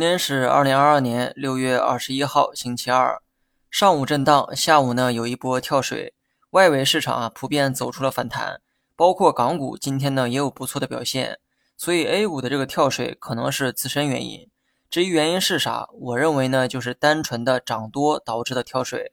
今天是二零二二年六月二十一号，星期二，上午震荡，下午呢有一波跳水，外围市场啊普遍走出了反弹，包括港股今天呢也有不错的表现，所以 A 股的这个跳水可能是自身原因。至于原因是啥，我认为呢就是单纯的涨多导致的跳水。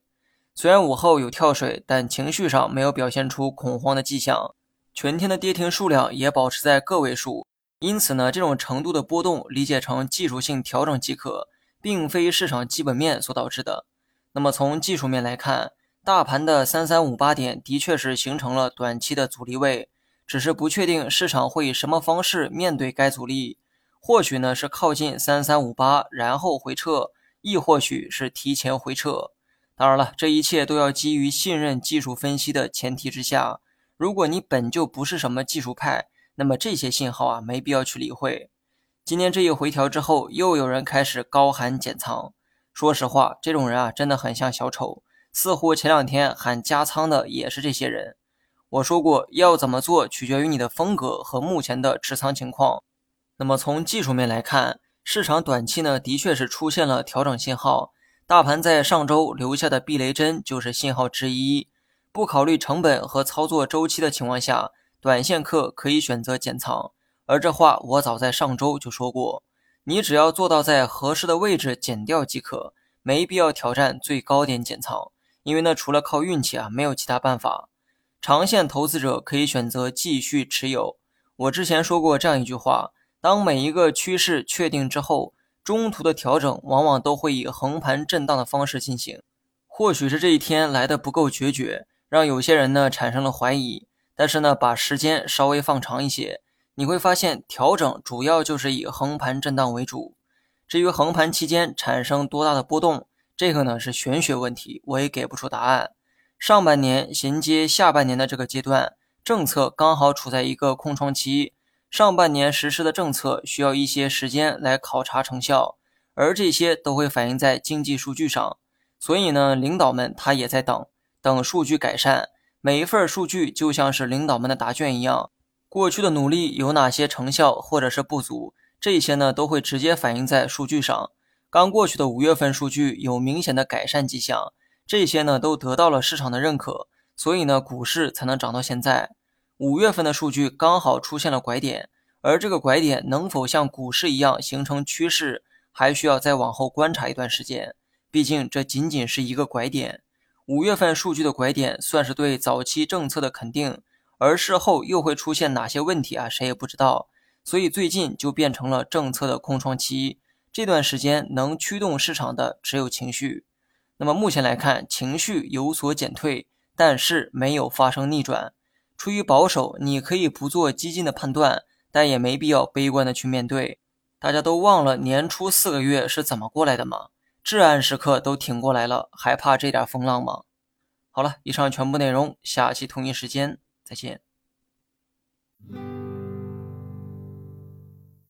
虽然午后有跳水，但情绪上没有表现出恐慌的迹象，全天的跌停数量也保持在个位数。因此呢，这种程度的波动理解成技术性调整即可，并非市场基本面所导致的。那么从技术面来看，大盘的三三五八点的确是形成了短期的阻力位，只是不确定市场会以什么方式面对该阻力。或许呢是靠近三三五八然后回撤，亦或许是提前回撤。当然了，这一切都要基于信任技术分析的前提之下。如果你本就不是什么技术派，那么这些信号啊，没必要去理会。今天这一回调之后，又有人开始高喊减仓。说实话，这种人啊，真的很像小丑。似乎前两天喊加仓的也是这些人。我说过，要怎么做取决于你的风格和目前的持仓情况。那么从技术面来看，市场短期呢，的确是出现了调整信号。大盘在上周留下的避雷针就是信号之一。不考虑成本和操作周期的情况下。短线客可以选择减仓，而这话我早在上周就说过。你只要做到在合适的位置减掉即可，没必要挑战最高点减仓，因为那除了靠运气啊，没有其他办法。长线投资者可以选择继续持有。我之前说过这样一句话：当每一个趋势确定之后，中途的调整往往都会以横盘震荡的方式进行。或许是这一天来的不够决绝，让有些人呢产生了怀疑。但是呢，把时间稍微放长一些，你会发现调整主要就是以横盘震荡为主。至于横盘期间产生多大的波动，这个呢是玄学问题，我也给不出答案。上半年衔接下半年的这个阶段，政策刚好处在一个空窗期，上半年实施的政策需要一些时间来考察成效，而这些都会反映在经济数据上。所以呢，领导们他也在等，等数据改善。每一份数据就像是领导们的答卷一样，过去的努力有哪些成效或者是不足，这些呢都会直接反映在数据上。刚过去的五月份数据有明显的改善迹象，这些呢都得到了市场的认可，所以呢股市才能涨到现在。五月份的数据刚好出现了拐点，而这个拐点能否像股市一样形成趋势，还需要再往后观察一段时间。毕竟这仅仅是一个拐点。五月份数据的拐点算是对早期政策的肯定，而事后又会出现哪些问题啊？谁也不知道。所以最近就变成了政策的空窗期。这段时间能驱动市场的只有情绪。那么目前来看，情绪有所减退，但是没有发生逆转。出于保守，你可以不做激进的判断，但也没必要悲观的去面对。大家都忘了年初四个月是怎么过来的吗？至暗时刻都挺过来了，还怕这点风浪吗？好了，以上全部内容，下期同一时间再见。